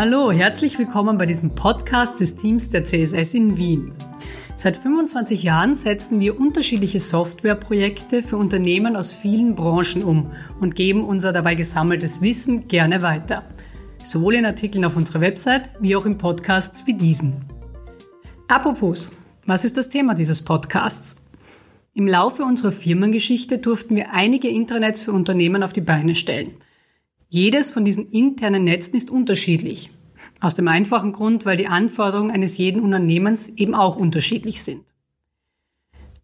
Hallo, herzlich willkommen bei diesem Podcast des Teams der CSS in Wien. Seit 25 Jahren setzen wir unterschiedliche Softwareprojekte für Unternehmen aus vielen Branchen um und geben unser dabei gesammeltes Wissen gerne weiter. Sowohl in Artikeln auf unserer Website wie auch in Podcasts wie diesen. Apropos, was ist das Thema dieses Podcasts? Im Laufe unserer Firmengeschichte durften wir einige Intranets für Unternehmen auf die Beine stellen – jedes von diesen internen Netzen ist unterschiedlich. Aus dem einfachen Grund, weil die Anforderungen eines jeden Unternehmens eben auch unterschiedlich sind.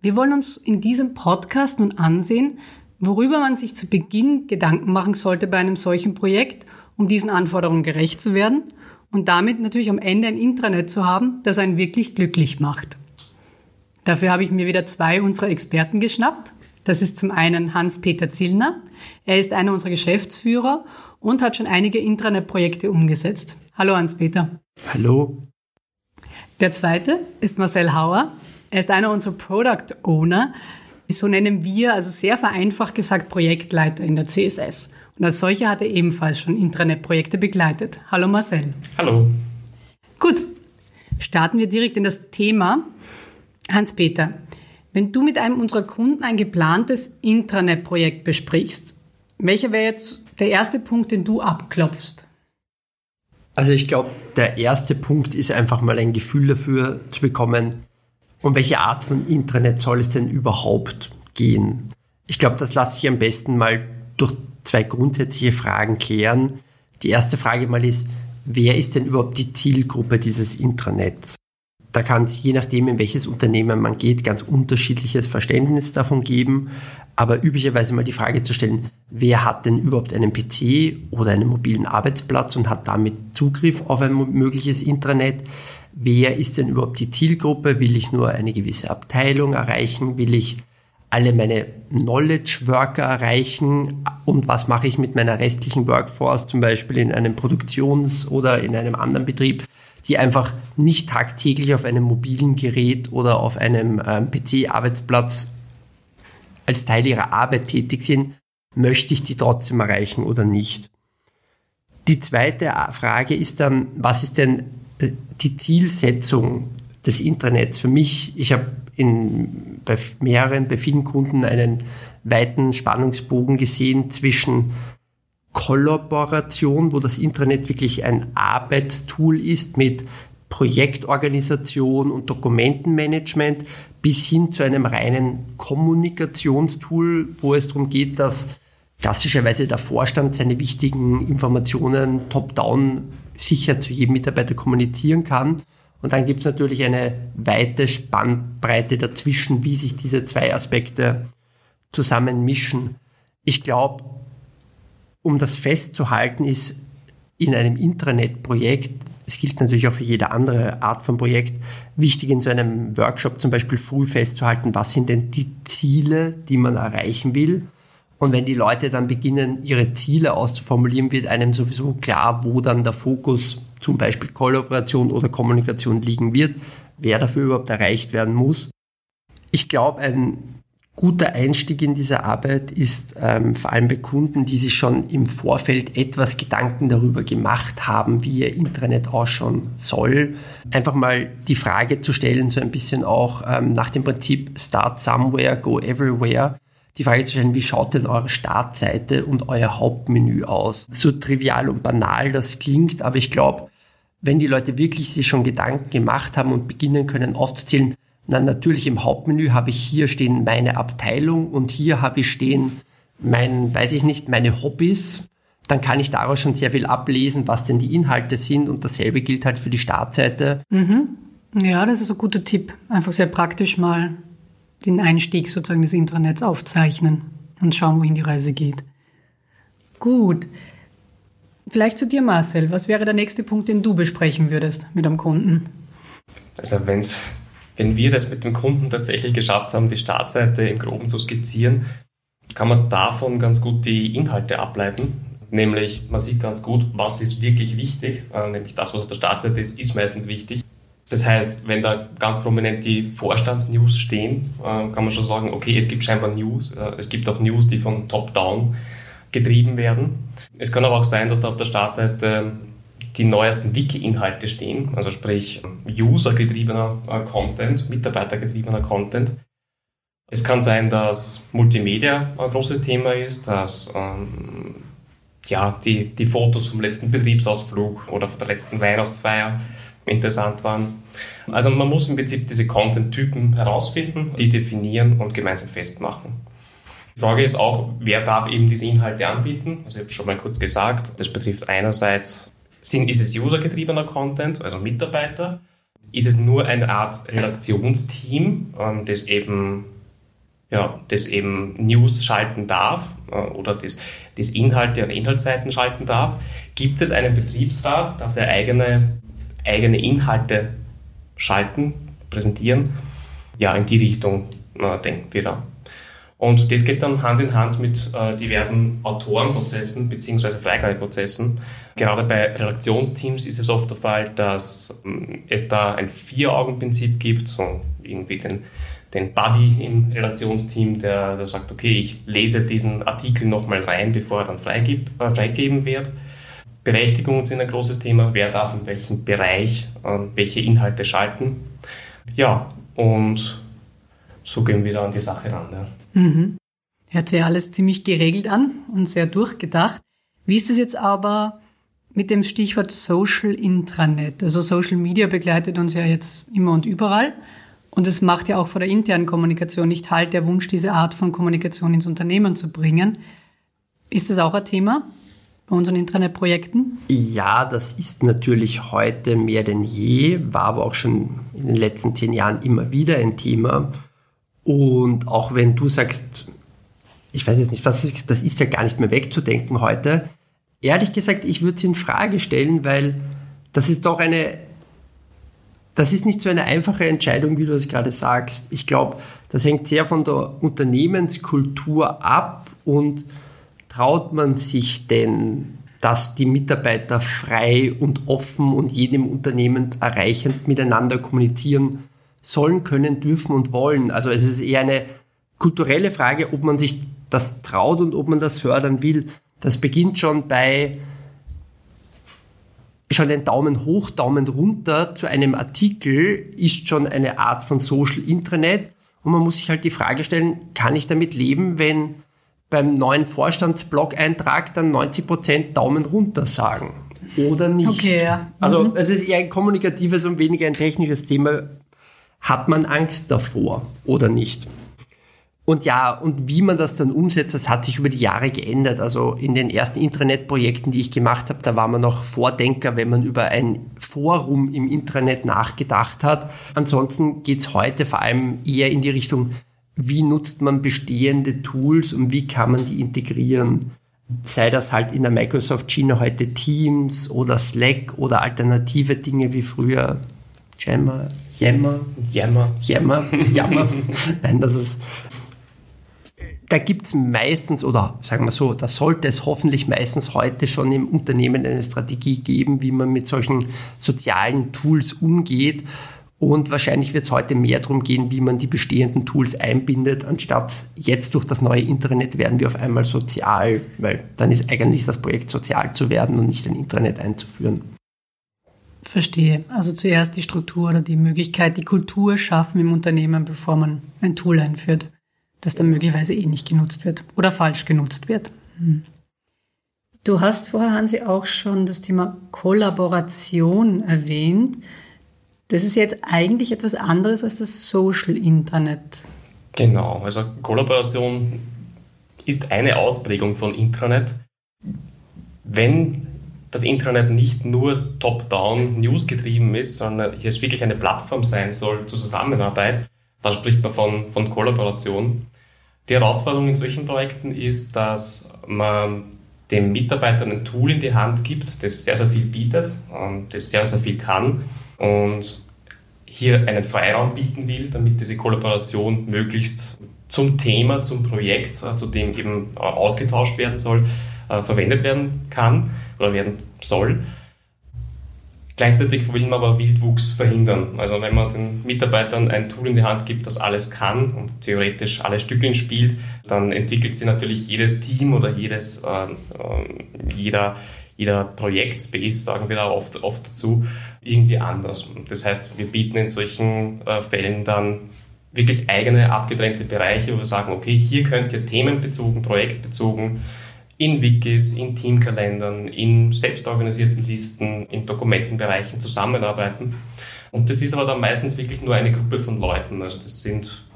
Wir wollen uns in diesem Podcast nun ansehen, worüber man sich zu Beginn Gedanken machen sollte bei einem solchen Projekt, um diesen Anforderungen gerecht zu werden und damit natürlich am Ende ein Intranet zu haben, das einen wirklich glücklich macht. Dafür habe ich mir wieder zwei unserer Experten geschnappt. Das ist zum einen Hans-Peter Zillner. Er ist einer unserer Geschäftsführer und hat schon einige Intranet-Projekte umgesetzt. Hallo Hans-Peter. Hallo. Der zweite ist Marcel Hauer. Er ist einer unserer Product Owner. So nennen wir, also sehr vereinfacht gesagt, Projektleiter in der CSS. Und als solcher hat er ebenfalls schon Intranet-Projekte begleitet. Hallo Marcel. Hallo. Gut, starten wir direkt in das Thema. Hans-Peter, wenn du mit einem unserer Kunden ein geplantes Intranet-Projekt besprichst, welcher wäre jetzt der erste Punkt, den du abklopfst? Also ich glaube, der erste Punkt ist einfach mal ein Gefühl dafür zu bekommen, um welche Art von Intranet soll es denn überhaupt gehen. Ich glaube, das lasse ich am besten mal durch zwei grundsätzliche Fragen klären. Die erste Frage mal ist, wer ist denn überhaupt die Zielgruppe dieses Intranets? Da kann es je nachdem, in welches Unternehmen man geht, ganz unterschiedliches Verständnis davon geben. Aber üblicherweise mal die Frage zu stellen, wer hat denn überhaupt einen PC oder einen mobilen Arbeitsplatz und hat damit Zugriff auf ein mögliches Intranet? Wer ist denn überhaupt die Zielgruppe? Will ich nur eine gewisse Abteilung erreichen? Will ich alle meine Knowledge Worker erreichen? Und was mache ich mit meiner restlichen Workforce, zum Beispiel in einem Produktions- oder in einem anderen Betrieb? Die einfach nicht tagtäglich auf einem mobilen Gerät oder auf einem ähm, PC-Arbeitsplatz als Teil ihrer Arbeit tätig sind, möchte ich die trotzdem erreichen oder nicht? Die zweite Frage ist dann, was ist denn äh, die Zielsetzung des Internets für mich? Ich habe in, bei mehreren, bei vielen Kunden einen weiten Spannungsbogen gesehen zwischen Kollaboration, wo das Intranet wirklich ein Arbeitstool ist mit Projektorganisation und Dokumentenmanagement bis hin zu einem reinen Kommunikationstool, wo es darum geht, dass klassischerweise der Vorstand seine wichtigen Informationen top-down sicher zu jedem Mitarbeiter kommunizieren kann. Und dann gibt es natürlich eine weite Spannbreite dazwischen, wie sich diese zwei Aspekte zusammenmischen. Ich glaube, um das festzuhalten, ist in einem Intranet-Projekt, es gilt natürlich auch für jede andere Art von Projekt, wichtig in so einem Workshop zum Beispiel früh festzuhalten, was sind denn die Ziele, die man erreichen will. Und wenn die Leute dann beginnen, ihre Ziele auszuformulieren, wird einem sowieso klar, wo dann der Fokus zum Beispiel Kollaboration oder Kommunikation liegen wird, wer dafür überhaupt erreicht werden muss. Ich glaube, ein guter Einstieg in diese Arbeit ist ähm, vor allem bei Kunden, die sich schon im Vorfeld etwas Gedanken darüber gemacht haben, wie ihr Intranet ausschauen soll. Einfach mal die Frage zu stellen, so ein bisschen auch ähm, nach dem Prinzip Start Somewhere, Go Everywhere. Die Frage zu stellen, wie schaut denn eure Startseite und euer Hauptmenü aus? So trivial und banal das klingt, aber ich glaube, wenn die Leute wirklich sich schon Gedanken gemacht haben und beginnen können auszuzählen, na, natürlich im Hauptmenü habe ich hier stehen meine Abteilung und hier habe ich stehen mein, weiß ich nicht, meine Hobbys. Dann kann ich daraus schon sehr viel ablesen, was denn die Inhalte sind und dasselbe gilt halt für die Startseite. Mhm. Ja, das ist ein guter Tipp. Einfach sehr praktisch mal den Einstieg sozusagen des Intranets aufzeichnen und schauen, wohin die Reise geht. Gut. Vielleicht zu dir, Marcel. Was wäre der nächste Punkt, den du besprechen würdest mit einem Kunden? Also wenn es wenn wir das mit dem Kunden tatsächlich geschafft haben, die Startseite im Groben zu skizzieren, kann man davon ganz gut die Inhalte ableiten. Nämlich, man sieht ganz gut, was ist wirklich wichtig. Äh, nämlich das, was auf der Startseite ist, ist meistens wichtig. Das heißt, wenn da ganz prominent die Vorstandsnews stehen, äh, kann man schon sagen, okay, es gibt scheinbar News. Äh, es gibt auch News, die von Top-Down getrieben werden. Es kann aber auch sein, dass da auf der Startseite die neuesten Wiki-Inhalte stehen, also sprich usergetriebener äh, Content, mitarbeitergetriebener Content. Es kann sein, dass Multimedia ein großes Thema ist, dass ähm, ja, die, die Fotos vom letzten Betriebsausflug oder von der letzten Weihnachtsfeier interessant waren. Also man muss im Prinzip diese Content-Typen herausfinden, die definieren und gemeinsam festmachen. Die Frage ist auch, wer darf eben diese Inhalte anbieten? Also ich habe schon mal kurz gesagt, das betrifft einerseits, sind, ist es usergetriebener Content, also Mitarbeiter? Ist es nur eine Art Redaktionsteam, ähm, das eben ja, das eben News schalten darf äh, oder das, das Inhalte und Inhaltsseiten schalten darf. Gibt es einen Betriebsrat, darf der eigene, eigene Inhalte schalten, präsentieren? Ja, in die Richtung äh, denken wir da. Und das geht dann Hand in Hand mit äh, diversen Autorenprozessen bzw. Freigabeprozessen. Gerade bei Redaktionsteams ist es oft der Fall, dass ähm, es da ein Vier-Augen-Prinzip gibt, so irgendwie den den Buddy im Redaktionsteam, der, der sagt, okay, ich lese diesen Artikel nochmal rein, bevor er dann freigib, äh, freigegeben wird. Berechtigungen sind ein großes Thema. Wer darf in welchem Bereich äh, welche Inhalte schalten? Ja, und so gehen wir da an die Sache ran. Ja. Mhm. Hört sich alles ziemlich geregelt an und sehr durchgedacht. Wie ist es jetzt aber mit dem Stichwort Social Intranet? Also Social Media begleitet uns ja jetzt immer und überall. Und es macht ja auch vor der internen Kommunikation nicht halt, der Wunsch, diese Art von Kommunikation ins Unternehmen zu bringen. Ist das auch ein Thema bei unseren Internetprojekten? Ja, das ist natürlich heute mehr denn je, war aber auch schon in den letzten zehn Jahren immer wieder ein Thema. Und auch wenn du sagst, ich weiß jetzt nicht, was ist, das ist ja gar nicht mehr wegzudenken heute. Ehrlich gesagt, ich würde es in Frage stellen, weil das ist doch eine das ist nicht so eine einfache Entscheidung, wie du es gerade sagst. Ich glaube, das hängt sehr von der Unternehmenskultur ab und traut man sich denn, dass die Mitarbeiter frei und offen und jedem Unternehmen erreichend miteinander kommunizieren sollen, können, dürfen und wollen. Also es ist eher eine kulturelle Frage, ob man sich das traut und ob man das fördern will. Das beginnt schon bei schon ein Daumen hoch, Daumen runter zu einem Artikel ist schon eine Art von Social Intranet. Und man muss sich halt die Frage stellen, kann ich damit leben, wenn beim neuen Vorstandsblog-Eintrag dann 90 Prozent Daumen runter sagen? Oder nicht? Okay, ja. Also, es ist eher ein kommunikatives und weniger ein technisches Thema. Hat man Angst davor oder nicht? Und ja, und wie man das dann umsetzt, das hat sich über die Jahre geändert. Also in den ersten Intranet-Projekten, die ich gemacht habe, da war man noch Vordenker, wenn man über ein Forum im Intranet nachgedacht hat. Ansonsten geht's heute vor allem eher in die Richtung, wie nutzt man bestehende Tools und wie kann man die integrieren. Sei das halt in der Microsoft Schiene heute Teams oder Slack oder alternative Dinge wie früher Jammer, Yammer, Yammer, Yammer, Yammer. Nein, das ist da gibt es meistens, oder sagen wir so, da sollte es hoffentlich meistens heute schon im Unternehmen eine Strategie geben, wie man mit solchen sozialen Tools umgeht. Und wahrscheinlich wird es heute mehr darum gehen, wie man die bestehenden Tools einbindet, anstatt jetzt durch das neue Internet werden wir auf einmal sozial, weil dann ist eigentlich das Projekt sozial zu werden und nicht ein Internet einzuführen. Verstehe. Also zuerst die Struktur oder die Möglichkeit, die Kultur schaffen im Unternehmen, bevor man ein Tool einführt das dann möglicherweise eh nicht genutzt wird oder falsch genutzt wird. Hm. Du hast vorher, Hansi, auch schon das Thema Kollaboration erwähnt. Das ist jetzt eigentlich etwas anderes als das Social Internet. Genau, also Kollaboration ist eine Ausprägung von Intranet. Wenn das Intranet nicht nur top-down News getrieben ist, sondern hier es wirklich eine Plattform sein soll zur Zusammenarbeit, da spricht man von, von Kollaboration. Die Herausforderung in solchen Projekten ist, dass man dem Mitarbeiter ein Tool in die Hand gibt, das sehr, sehr viel bietet, das sehr, sehr viel kann und hier einen Freiraum bieten will, damit diese Kollaboration möglichst zum Thema, zum Projekt, äh, zu dem eben äh, ausgetauscht werden soll, äh, verwendet werden kann oder werden soll. Gleichzeitig will man aber Wildwuchs verhindern. Also wenn man den Mitarbeitern ein Tool in die Hand gibt, das alles kann und theoretisch alle Stückeln spielt, dann entwickelt sich natürlich jedes Team oder jedes, äh, jeder, jeder Projektspace, sagen wir da oft, oft dazu, irgendwie anders. Das heißt, wir bieten in solchen äh, Fällen dann wirklich eigene abgetrennte Bereiche, wo wir sagen, okay, hier könnt ihr themenbezogen, projektbezogen in Wikis, in Teamkalendern, in selbstorganisierten Listen, in Dokumentenbereichen zusammenarbeiten. Und das ist aber dann meistens wirklich nur eine Gruppe von Leuten. Also das sind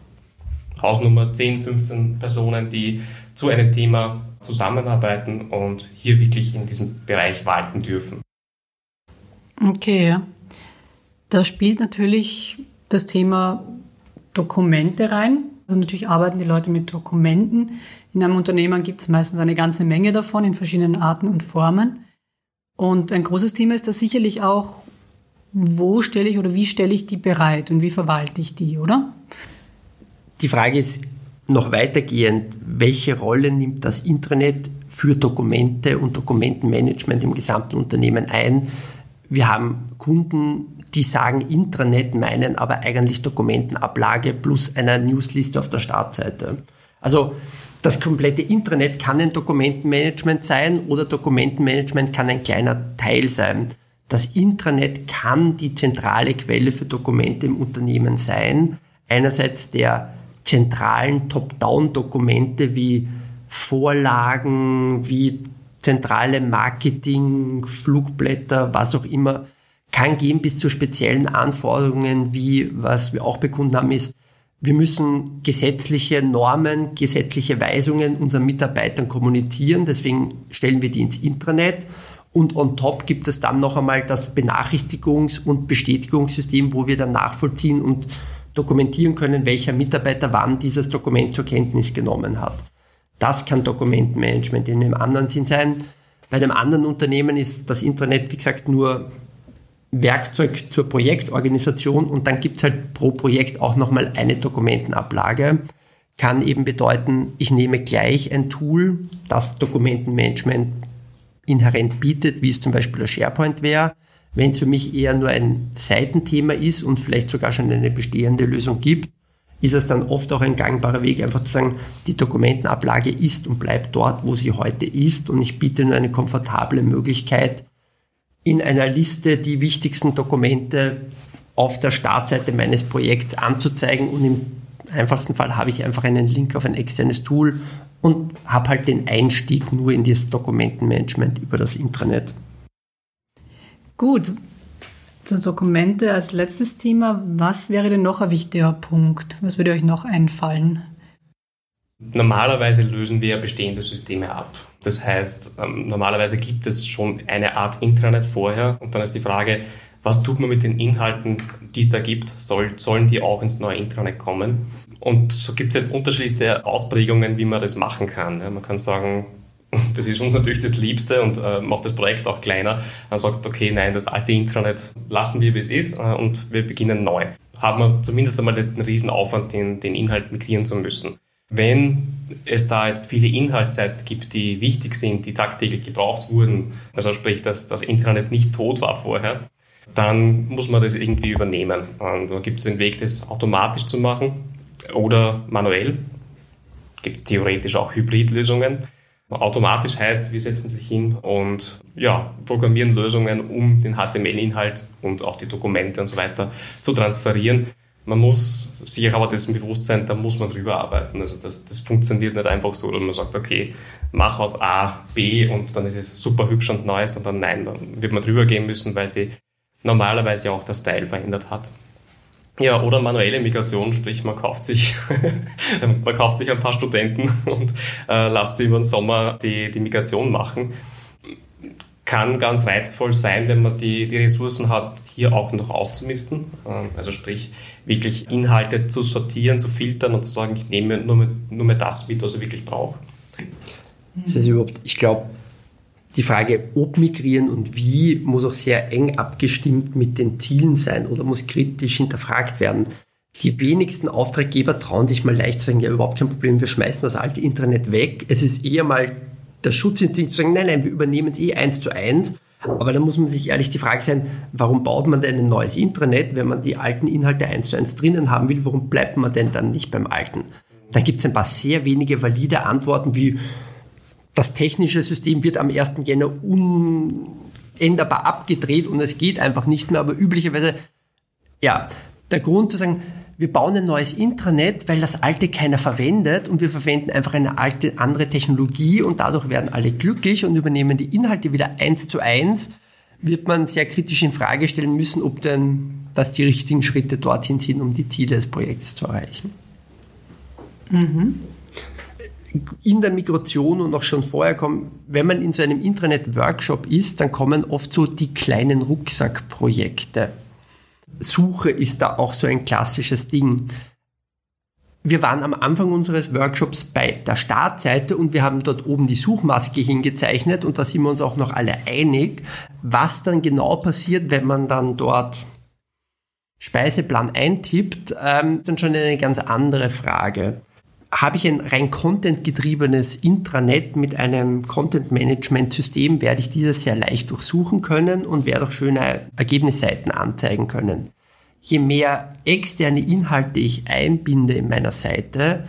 Hausnummer 10, 15 Personen, die zu einem Thema zusammenarbeiten und hier wirklich in diesem Bereich walten dürfen. Okay. Da spielt natürlich das Thema Dokumente rein. Also natürlich arbeiten die Leute mit Dokumenten. In einem Unternehmen gibt es meistens eine ganze Menge davon in verschiedenen Arten und Formen. Und ein großes Thema ist da sicherlich auch, wo stelle ich oder wie stelle ich die bereit und wie verwalte ich die, oder? Die Frage ist noch weitergehend, welche Rolle nimmt das Intranet für Dokumente und Dokumentenmanagement im gesamten Unternehmen ein? Wir haben Kunden, die sagen Intranet, meinen aber eigentlich Dokumentenablage plus einer Newsliste auf der Startseite. Also das komplette Intranet kann ein Dokumentenmanagement sein oder Dokumentenmanagement kann ein kleiner Teil sein. Das Intranet kann die zentrale Quelle für Dokumente im Unternehmen sein. Einerseits der zentralen Top-Down-Dokumente wie Vorlagen, wie zentrale Marketing, Flugblätter, was auch immer, kann gehen bis zu speziellen Anforderungen, wie was wir auch bekunden haben, ist, wir müssen gesetzliche Normen, gesetzliche Weisungen unseren Mitarbeitern kommunizieren. Deswegen stellen wir die ins Intranet. Und on top gibt es dann noch einmal das Benachrichtigungs- und Bestätigungssystem, wo wir dann nachvollziehen und dokumentieren können, welcher Mitarbeiter wann dieses Dokument zur Kenntnis genommen hat. Das kann Dokumentenmanagement in einem anderen Sinn sein. Bei einem anderen Unternehmen ist das Intranet, wie gesagt, nur Werkzeug zur Projektorganisation und dann gibt es halt pro Projekt auch nochmal eine Dokumentenablage. Kann eben bedeuten, ich nehme gleich ein Tool, das Dokumentenmanagement inhärent bietet, wie es zum Beispiel der SharePoint wäre. Wenn es für mich eher nur ein Seitenthema ist und vielleicht sogar schon eine bestehende Lösung gibt, ist es dann oft auch ein gangbarer Weg, einfach zu sagen, die Dokumentenablage ist und bleibt dort, wo sie heute ist und ich biete nur eine komfortable Möglichkeit, in einer Liste die wichtigsten Dokumente auf der Startseite meines Projekts anzuzeigen und im einfachsten Fall habe ich einfach einen Link auf ein externes Tool und habe halt den Einstieg nur in das Dokumentenmanagement über das Intranet. Gut, zu Dokumente als letztes Thema. Was wäre denn noch ein wichtiger Punkt? Was würde euch noch einfallen? Normalerweise lösen wir bestehende Systeme ab. Das heißt, ähm, normalerweise gibt es schon eine Art Intranet vorher und dann ist die Frage, was tut man mit den Inhalten, die es da gibt? Soll, sollen die auch ins neue Intranet kommen? Und so gibt es jetzt unterschiedlichste Ausprägungen, wie man das machen kann. Man kann sagen, das ist uns natürlich das Liebste und äh, macht das Projekt auch kleiner. Man sagt, okay, nein, das alte Intranet lassen wir, wie es ist äh, und wir beginnen neu. Haben wir zumindest einmal den Riesenaufwand, den, den Inhalt migrieren zu müssen. Wenn es da jetzt viele Inhaltsseiten gibt, die wichtig sind, die tagtäglich gebraucht wurden, also sprich, dass das Internet nicht tot war vorher, dann muss man das irgendwie übernehmen. Und da gibt es den Weg, das automatisch zu machen oder manuell. Gibt es theoretisch auch Hybridlösungen. Automatisch heißt, wir setzen sich hin und ja, programmieren Lösungen, um den HTML-Inhalt und auch die Dokumente und so weiter zu transferieren. Man muss sich aber dessen bewusst sein, da muss man drüber arbeiten. Also das, das funktioniert nicht einfach so, dass man sagt, okay, mach aus A B und dann ist es super hübsch und neu, sondern nein, dann wird man drüber gehen müssen, weil sie normalerweise auch das Style verändert hat. Ja, oder manuelle Migration, sprich man kauft sich, man kauft sich ein paar Studenten und äh, lasst über den Sommer die, die Migration machen kann ganz reizvoll sein, wenn man die, die Ressourcen hat, hier auch noch auszumisten. Ähm, also sprich, wirklich Inhalte zu sortieren, zu filtern und zu sagen, ich nehme nur, nur mehr das mit, was ich wirklich brauche. Das ist überhaupt, ich glaube, die Frage, ob migrieren und wie, muss auch sehr eng abgestimmt mit den Zielen sein oder muss kritisch hinterfragt werden. Die wenigsten Auftraggeber trauen sich mal leicht zu sagen, ja, überhaupt kein Problem, wir schmeißen das alte Internet weg. Es ist eher mal der Schutzinstinkt zu sagen, nein, nein, wir übernehmen es eh eins zu eins, Aber da muss man sich ehrlich die Frage sein, warum baut man denn ein neues Intranet, wenn man die alten Inhalte eins zu eins drinnen haben will, warum bleibt man denn dann nicht beim alten? Dann gibt es ein paar sehr wenige valide Antworten wie das technische System wird am 1. Jänner unänderbar abgedreht und es geht einfach nicht mehr, aber üblicherweise, ja, der Grund zu sagen, wir bauen ein neues Intranet, weil das alte keiner verwendet und wir verwenden einfach eine alte, andere Technologie und dadurch werden alle glücklich und übernehmen die Inhalte wieder eins zu eins, wird man sehr kritisch in Frage stellen müssen, ob denn das die richtigen Schritte dorthin sind, um die Ziele des Projekts zu erreichen. Mhm. In der Migration und auch schon vorher kommen, wenn man in so einem Intranet-Workshop ist, dann kommen oft so die kleinen Rucksackprojekte. Suche ist da auch so ein klassisches Ding. Wir waren am Anfang unseres Workshops bei der Startseite und wir haben dort oben die Suchmaske hingezeichnet und da sind wir uns auch noch alle einig, was dann genau passiert, wenn man dann dort Speiseplan eintippt, ähm, dann schon eine ganz andere Frage. Habe ich ein rein content-getriebenes Intranet mit einem Content-Management-System, werde ich dieses sehr leicht durchsuchen können und werde auch schöne Ergebnisseiten anzeigen können. Je mehr externe Inhalte ich einbinde in meiner Seite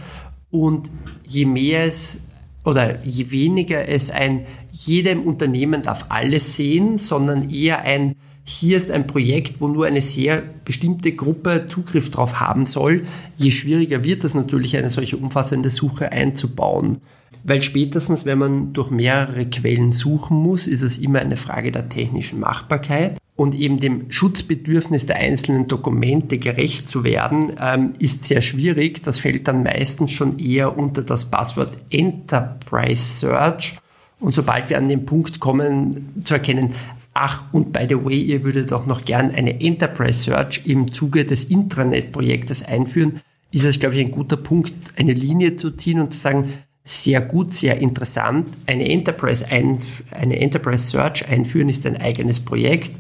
und je mehr es oder je weniger es ein jedem Unternehmen darf alles sehen, sondern eher ein hier ist ein Projekt, wo nur eine sehr bestimmte Gruppe Zugriff drauf haben soll, je schwieriger wird es natürlich, eine solche umfassende Suche einzubauen. Weil spätestens, wenn man durch mehrere Quellen suchen muss, ist es immer eine Frage der technischen Machbarkeit. Und eben dem Schutzbedürfnis der einzelnen Dokumente gerecht zu werden, ähm, ist sehr schwierig. Das fällt dann meistens schon eher unter das Passwort Enterprise Search. Und sobald wir an den Punkt kommen, zu erkennen, Ach, und by the way, ihr würdet auch noch gern eine Enterprise Search im Zuge des Intranet-Projektes einführen. Ist es, glaube ich, ein guter Punkt, eine Linie zu ziehen und zu sagen, sehr gut, sehr interessant. Eine Enterprise, ein, eine Enterprise Search einführen ist ein eigenes Projekt.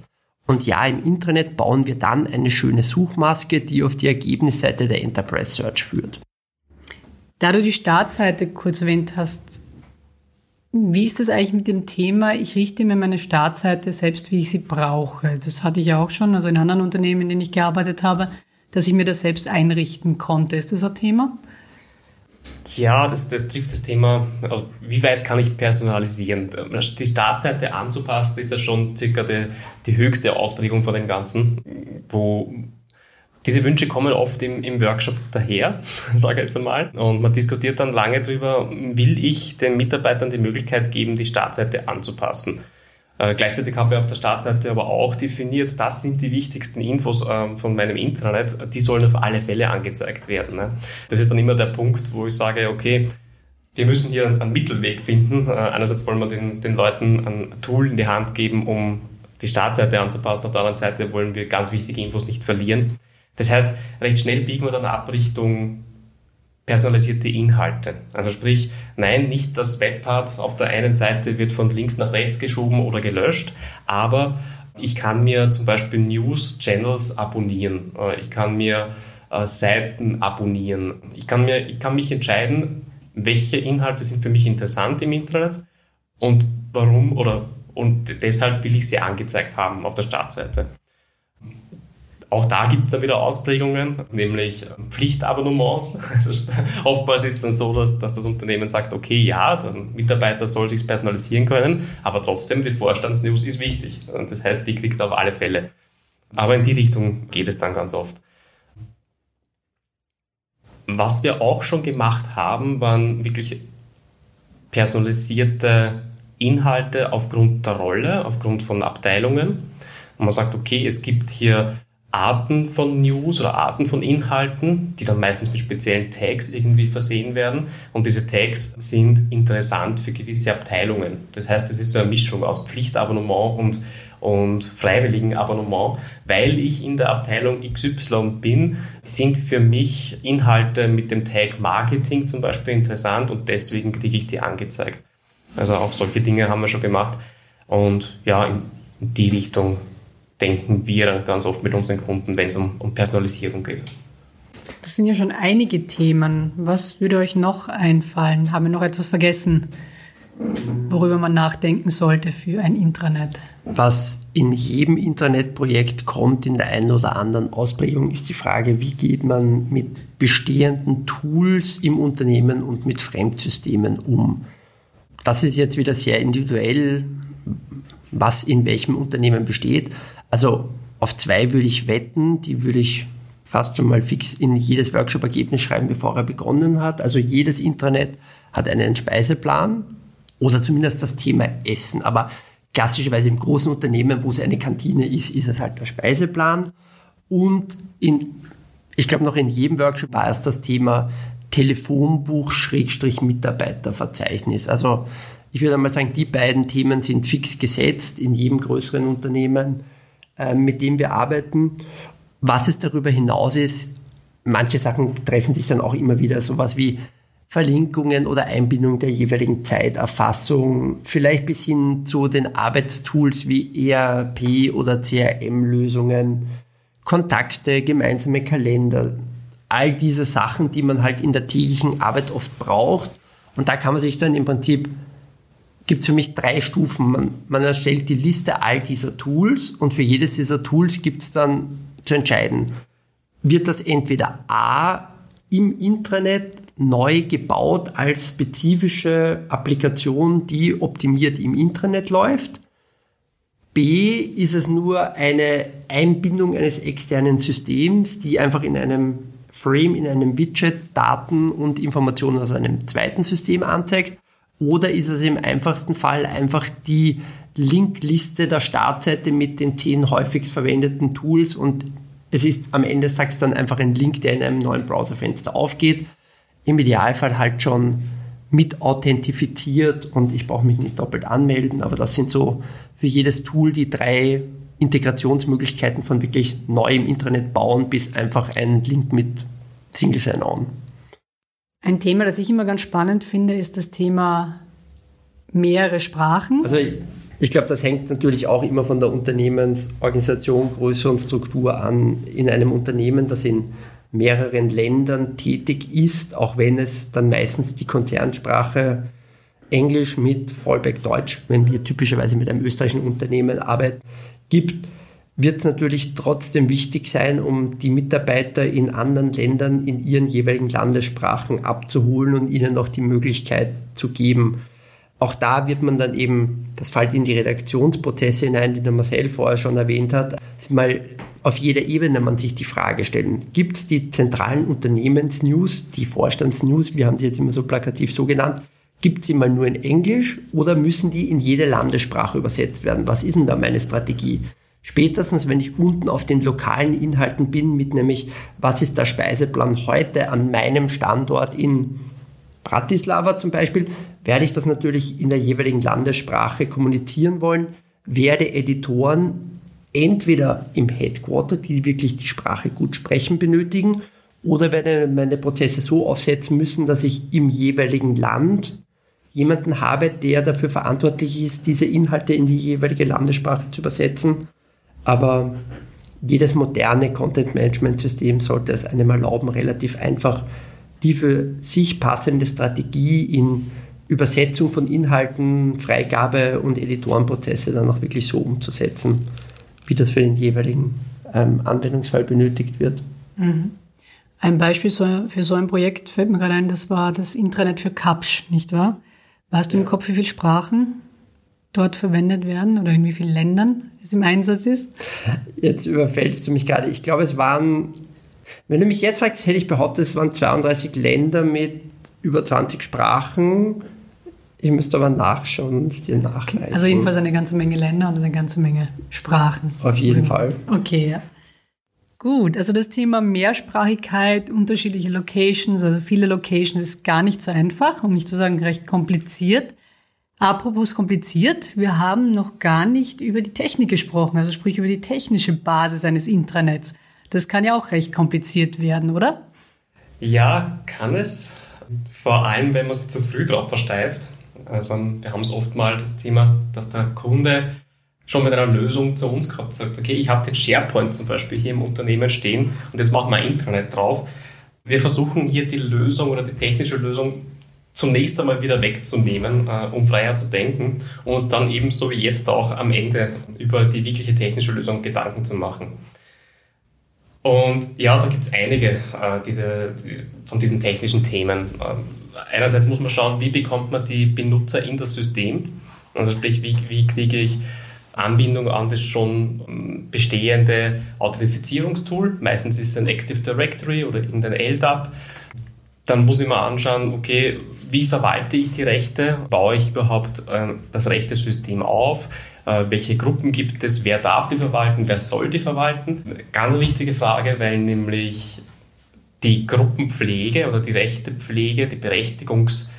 Und ja, im Intranet bauen wir dann eine schöne Suchmaske, die auf die Ergebnisseite der Enterprise Search führt. Da du die Startseite kurz erwähnt hast, wie ist das eigentlich mit dem Thema, ich richte mir meine Startseite selbst, wie ich sie brauche? Das hatte ich ja auch schon, also in anderen Unternehmen, in denen ich gearbeitet habe, dass ich mir das selbst einrichten konnte. Ist das ein Thema? Ja, das, das trifft das Thema, also wie weit kann ich personalisieren? Die Startseite anzupassen, ist ja schon circa die, die höchste Ausprägung von dem Ganzen, wo diese Wünsche kommen oft im, im Workshop daher, sage ich jetzt einmal. Und man diskutiert dann lange darüber, will ich den Mitarbeitern die Möglichkeit geben, die Startseite anzupassen. Äh, gleichzeitig haben wir auf der Startseite aber auch definiert, das sind die wichtigsten Infos äh, von meinem Intranet, die sollen auf alle Fälle angezeigt werden. Ne? Das ist dann immer der Punkt, wo ich sage, okay, wir müssen hier einen Mittelweg finden. Äh, einerseits wollen wir den, den Leuten ein Tool in die Hand geben, um die Startseite anzupassen. Auf der anderen Seite wollen wir ganz wichtige Infos nicht verlieren. Das heißt, recht schnell biegen wir dann ab Richtung personalisierte Inhalte. Also sprich, nein, nicht das Webpart auf der einen Seite wird von links nach rechts geschoben oder gelöscht, aber ich kann mir zum Beispiel News-Channels abonnieren. Äh, ich kann mir äh, Seiten abonnieren. Ich kann, mir, ich kann mich entscheiden, welche Inhalte sind für mich interessant im Internet und warum oder und deshalb will ich sie angezeigt haben auf der Startseite. Auch da gibt es dann wieder Ausprägungen, nämlich Pflichtabonnements. Also oftmals ist dann so, dass, dass das Unternehmen sagt, okay, ja, der Mitarbeiter soll sich personalisieren können, aber trotzdem, die Vorstandsnews ist wichtig. Und das heißt, die kriegt er auf alle Fälle. Aber in die Richtung geht es dann ganz oft. Was wir auch schon gemacht haben, waren wirklich personalisierte Inhalte aufgrund der Rolle, aufgrund von Abteilungen. Und man sagt, okay, es gibt hier Arten von News oder Arten von Inhalten, die dann meistens mit speziellen Tags irgendwie versehen werden. Und diese Tags sind interessant für gewisse Abteilungen. Das heißt, es ist so eine Mischung aus Pflichtabonnement und, und freiwilligen Abonnement. Weil ich in der Abteilung XY bin, sind für mich Inhalte mit dem Tag Marketing zum Beispiel interessant und deswegen kriege ich die angezeigt. Also auch solche Dinge haben wir schon gemacht. Und ja, in die Richtung denken wir dann ganz oft mit unseren Kunden, wenn es um, um Personalisierung geht. Das sind ja schon einige Themen. Was würde euch noch einfallen? Haben wir noch etwas vergessen? worüber man nachdenken sollte für ein Intranet? Was in jedem Internetprojekt kommt, in der einen oder anderen Ausprägung, ist die Frage, wie geht man mit bestehenden Tools im Unternehmen und mit Fremdsystemen um. Das ist jetzt wieder sehr individuell, was in welchem Unternehmen besteht. Also auf zwei würde ich wetten, die würde ich fast schon mal fix in jedes Workshop-Ergebnis schreiben, bevor er begonnen hat. Also jedes Intranet hat einen Speiseplan oder zumindest das Thema Essen. Aber klassischerweise im großen Unternehmen, wo es eine Kantine ist, ist es halt der Speiseplan. Und in, ich glaube noch in jedem Workshop war es das Thema Telefonbuch-Mitarbeiterverzeichnis. Also ich würde einmal sagen, die beiden Themen sind fix gesetzt in jedem größeren Unternehmen, mit dem wir arbeiten. Was es darüber hinaus ist, manche Sachen treffen sich dann auch immer wieder, sowas wie Verlinkungen oder Einbindung der jeweiligen Zeiterfassung, vielleicht bis hin zu den Arbeitstools wie ERP oder CRM-Lösungen, Kontakte, gemeinsame Kalender, all diese Sachen, die man halt in der täglichen Arbeit oft braucht. Und da kann man sich dann im Prinzip, gibt es für mich drei Stufen. Man, man erstellt die Liste all dieser Tools und für jedes dieser Tools gibt es dann zu entscheiden, wird das entweder A im Intranet neu gebaut als spezifische Applikation, die optimiert im Intranet läuft. B ist es nur eine Einbindung eines externen Systems, die einfach in einem Frame, in einem Widget Daten und Informationen aus einem zweiten System anzeigt. Oder ist es im einfachsten Fall einfach die Linkliste der Startseite mit den zehn häufigst verwendeten Tools und es ist am Ende des Tages dann einfach ein Link, der in einem neuen Browserfenster aufgeht. Im Idealfall halt schon mit authentifiziert und ich brauche mich nicht doppelt anmelden, aber das sind so für jedes Tool die drei Integrationsmöglichkeiten von wirklich neuem Internet bauen bis einfach ein Link mit Single Sign-On. Ein Thema, das ich immer ganz spannend finde, ist das Thema mehrere Sprachen. Also ich, ich glaube, das hängt natürlich auch immer von der Unternehmensorganisation, Größe und Struktur an. In einem Unternehmen, das in mehreren Ländern tätig ist, auch wenn es dann meistens die Konzernsprache Englisch mit Fallback Deutsch, wenn wir typischerweise mit einem österreichischen Unternehmen arbeiten, gibt, wird es natürlich trotzdem wichtig sein, um die Mitarbeiter in anderen Ländern in ihren jeweiligen Landessprachen abzuholen und ihnen auch die Möglichkeit zu geben, auch da wird man dann eben, das fällt in die Redaktionsprozesse hinein, die der Marcel vorher schon erwähnt hat, mal auf jeder Ebene man sich die Frage stellen, gibt es die zentralen Unternehmensnews, die Vorstandsnews, wir haben sie jetzt immer so plakativ so genannt, gibt es sie mal nur in Englisch oder müssen die in jede Landessprache übersetzt werden? Was ist denn da meine Strategie? Spätestens, wenn ich unten auf den lokalen Inhalten bin, mit nämlich, was ist der Speiseplan heute an meinem Standort in Bratislava zum Beispiel, werde ich das natürlich in der jeweiligen Landessprache kommunizieren wollen, werde Editoren entweder im Headquarter, die wirklich die Sprache gut sprechen, benötigen, oder werde meine Prozesse so aufsetzen müssen, dass ich im jeweiligen Land jemanden habe, der dafür verantwortlich ist, diese Inhalte in die jeweilige Landessprache zu übersetzen. Aber jedes moderne Content-Management-System sollte es einem erlauben, relativ einfach die für sich passende Strategie in Übersetzung von Inhalten, Freigabe und Editorenprozesse dann auch wirklich so umzusetzen, wie das für den jeweiligen ähm, Anwendungsfall benötigt wird. Mhm. Ein Beispiel für so ein Projekt fällt mir gerade ein, das war das Intranet für Kapsch, nicht wahr? Weißt du im Kopf, wie viele Sprachen dort verwendet werden oder in wie vielen Ländern es im Einsatz ist? Jetzt überfällst du mich gerade. Ich glaube, es waren wenn du mich jetzt fragst, hätte ich behauptet, es waren 32 Länder mit über 20 Sprachen. Ich müsste aber nachschauen und dir nachreichen. Also jedenfalls eine ganze Menge Länder und eine ganze Menge Sprachen. Auf jeden Fall. Okay, ja. Gut, also das Thema Mehrsprachigkeit, unterschiedliche Locations, also viele Locations ist gar nicht so einfach, um nicht zu sagen recht kompliziert. Apropos kompliziert, wir haben noch gar nicht über die Technik gesprochen, also sprich über die technische Basis eines Intranets. Das kann ja auch recht kompliziert werden, oder? Ja, kann es. Vor allem, wenn man sich zu früh drauf versteift. Also wir haben es oft mal das Thema, dass der Kunde schon mit einer Lösung zu uns kommt, sagt, okay, ich habe den SharePoint zum Beispiel hier im Unternehmen stehen und jetzt machen wir ein Intranet drauf. Wir versuchen hier die Lösung oder die technische Lösung zunächst einmal wieder wegzunehmen, äh, um freier zu denken und uns dann ebenso wie jetzt auch am Ende über die wirkliche technische Lösung Gedanken zu machen. Und ja, da gibt es einige äh, diese, die, von diesen technischen Themen. Ähm, einerseits muss man schauen, wie bekommt man die Benutzer in das System? Also sprich, wie, wie kriege ich Anbindung an das schon ähm, bestehende Authentifizierungstool. Meistens ist es ein Active Directory oder irgendein LDAP. Dann muss ich mir anschauen, okay, wie verwalte ich die Rechte? Baue ich überhaupt äh, das Rechtesystem auf? Äh, welche Gruppen gibt es? Wer darf die verwalten? Wer soll die verwalten? Ganz wichtige Frage, weil nämlich die Gruppenpflege oder die Rechtepflege, die Berechtigungs,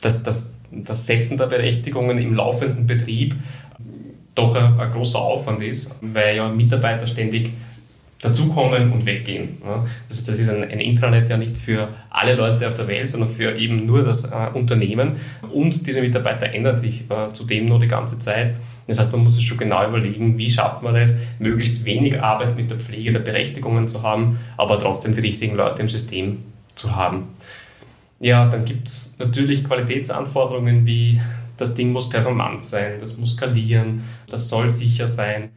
das, das, das Setzen der Berechtigungen im laufenden Betrieb doch ein, ein großer Aufwand ist, weil ja Mitarbeiter ständig dazukommen und weggehen. Ja. Das, ist ein, ein, Intranet ja nicht für alle Leute auf der Welt, sondern für eben nur das äh, Unternehmen. Und diese Mitarbeiter ändern sich äh, zudem nur die ganze Zeit. Das heißt, man muss sich schon genau überlegen, wie schafft man es, möglichst wenig Arbeit mit der Pflege der Berechtigungen zu haben, aber trotzdem die richtigen Leute im System zu haben. Ja, dann gibt es natürlich Qualitätsanforderungen wie das Ding muss performant sein, das muss skalieren, das soll sicher sein.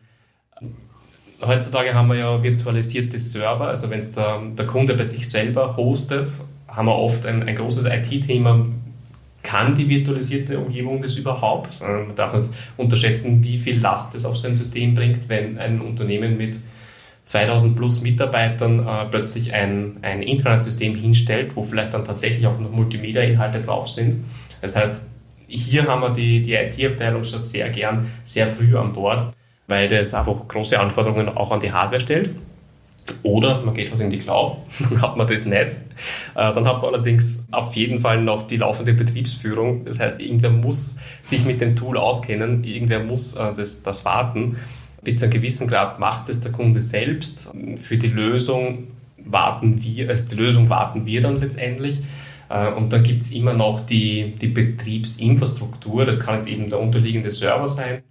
Heutzutage haben wir ja virtualisierte Server, also wenn es der, der Kunde bei sich selber hostet, haben wir oft ein, ein großes IT-Thema. Kann die virtualisierte Umgebung das überhaupt? Äh, man darf nicht unterschätzen, wie viel Last es auf so ein System bringt, wenn ein Unternehmen mit 2000 plus Mitarbeitern äh, plötzlich ein, ein Internetsystem hinstellt, wo vielleicht dann tatsächlich auch noch Multimedia-Inhalte drauf sind. Das heißt, hier haben wir die, die IT-Abteilung schon sehr gern sehr früh an Bord weil das einfach große Anforderungen auch an die Hardware stellt. Oder man geht halt in die Cloud, dann hat man das nicht. Äh, dann hat man allerdings auf jeden Fall noch die laufende Betriebsführung. Das heißt, irgendwer muss sich mit dem Tool auskennen, irgendwer muss äh, das, das warten. Bis zu einem gewissen Grad macht es der Kunde selbst. Für die Lösung warten wir, also die Lösung warten wir dann letztendlich. Äh, und dann gibt es immer noch die, die Betriebsinfrastruktur. Das kann jetzt eben der unterliegende Server sein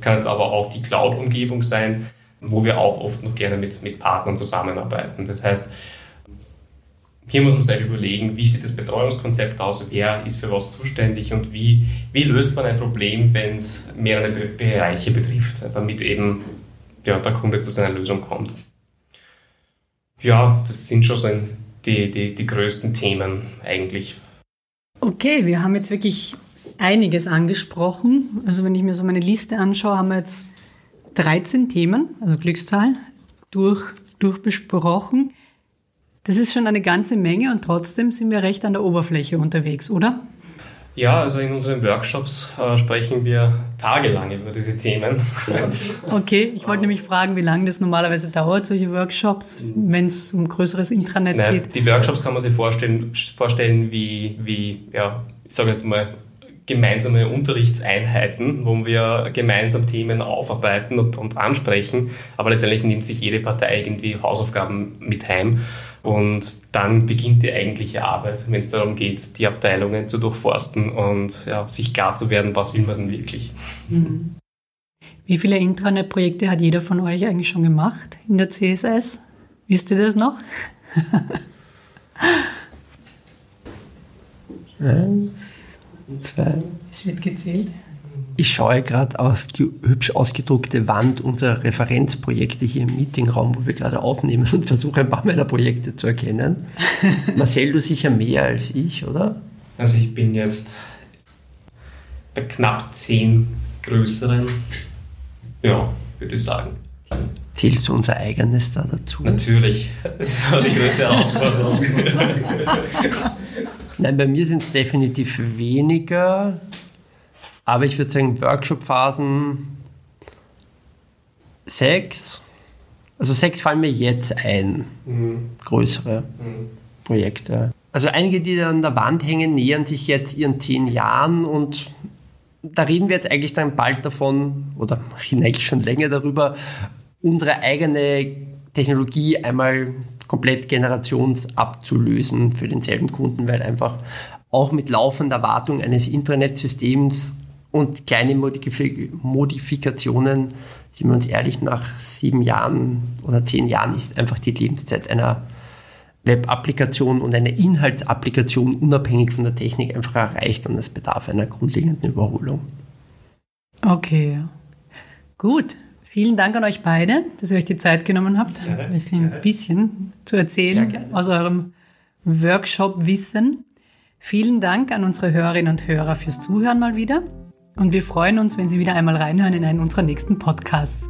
kann jetzt aber auch die Cloud-Umgebung sein, wo wir auch oft noch gerne mit, mit Partnern zusammenarbeiten. Das heißt, hier muss man sich überlegen, wie sieht das Betreuungskonzept aus, wer ist für was zuständig und wie, wie löst man ein Problem, wenn es mehrere Bereiche betrifft, damit eben ja, der Kunde zu seiner Lösung kommt. Ja, das sind schon so die, die, die größten Themen eigentlich. Okay, wir haben jetzt wirklich einiges angesprochen. Also wenn ich mir so meine Liste anschaue, haben wir jetzt 13 Themen, also Glückszahl, durch, durchbesprochen. Das ist schon eine ganze Menge und trotzdem sind wir recht an der Oberfläche unterwegs, oder? Ja, also in unseren Workshops äh, sprechen wir tagelang über diese Themen. Okay, ich wollte nämlich fragen, wie lange das normalerweise dauert, solche Workshops, wenn es um größeres Intranet naja, geht. Die Workshops kann man sich vorstellen, vorstellen wie, wie ja, ich sage jetzt mal, gemeinsame Unterrichtseinheiten, wo wir gemeinsam Themen aufarbeiten und, und ansprechen. Aber letztendlich nimmt sich jede Partei irgendwie Hausaufgaben mit heim. Und dann beginnt die eigentliche Arbeit, wenn es darum geht, die Abteilungen zu durchforsten und ja, sich klar zu werden, was will man denn wirklich. Mhm. Wie viele Intranet-Projekte hat jeder von euch eigentlich schon gemacht in der CSS? Wisst ihr das noch? Eins, zwei. Es wird gezählt. Ich schaue gerade auf die hübsch ausgedruckte Wand unserer Referenzprojekte hier im Meetingraum, wo wir gerade aufnehmen und versuche ein paar meiner Projekte zu erkennen. Marcel, du sicher mehr als ich, oder? Also ich bin jetzt bei knapp zehn größeren, ja, würde ich sagen. Zählst du unser eigenes da dazu? Natürlich, das war die größte Herausforderung. Nein, bei mir sind es definitiv weniger. Aber ich würde sagen, Workshop-Phasen sechs. Also sechs fallen mir jetzt ein. Mhm. Größere mhm. Projekte. Also einige, die da an der Wand hängen, nähern sich jetzt ihren zehn Jahren und da reden wir jetzt eigentlich dann bald davon, oder reden eigentlich schon länger darüber, unsere eigene Technologie einmal komplett generationsabzulösen für denselben Kunden, weil einfach auch mit laufender Wartung eines Internetsystems und kleine Modifik Modifikationen, sind wir uns ehrlich, nach sieben Jahren oder zehn Jahren ist einfach die Lebenszeit einer, Web-Applikation und eine Inhaltsapplikation unabhängig von der Technik einfach erreicht und es bedarf einer grundlegenden Überholung. Okay, gut. Vielen Dank an euch beide, dass ihr euch die Zeit genommen habt, gerne, ein bisschen, gerne. bisschen zu erzählen aus eurem Workshop-Wissen. Vielen Dank an unsere Hörerinnen und Hörer fürs Zuhören mal wieder. Und wir freuen uns, wenn Sie wieder einmal reinhören in einen unserer nächsten Podcasts.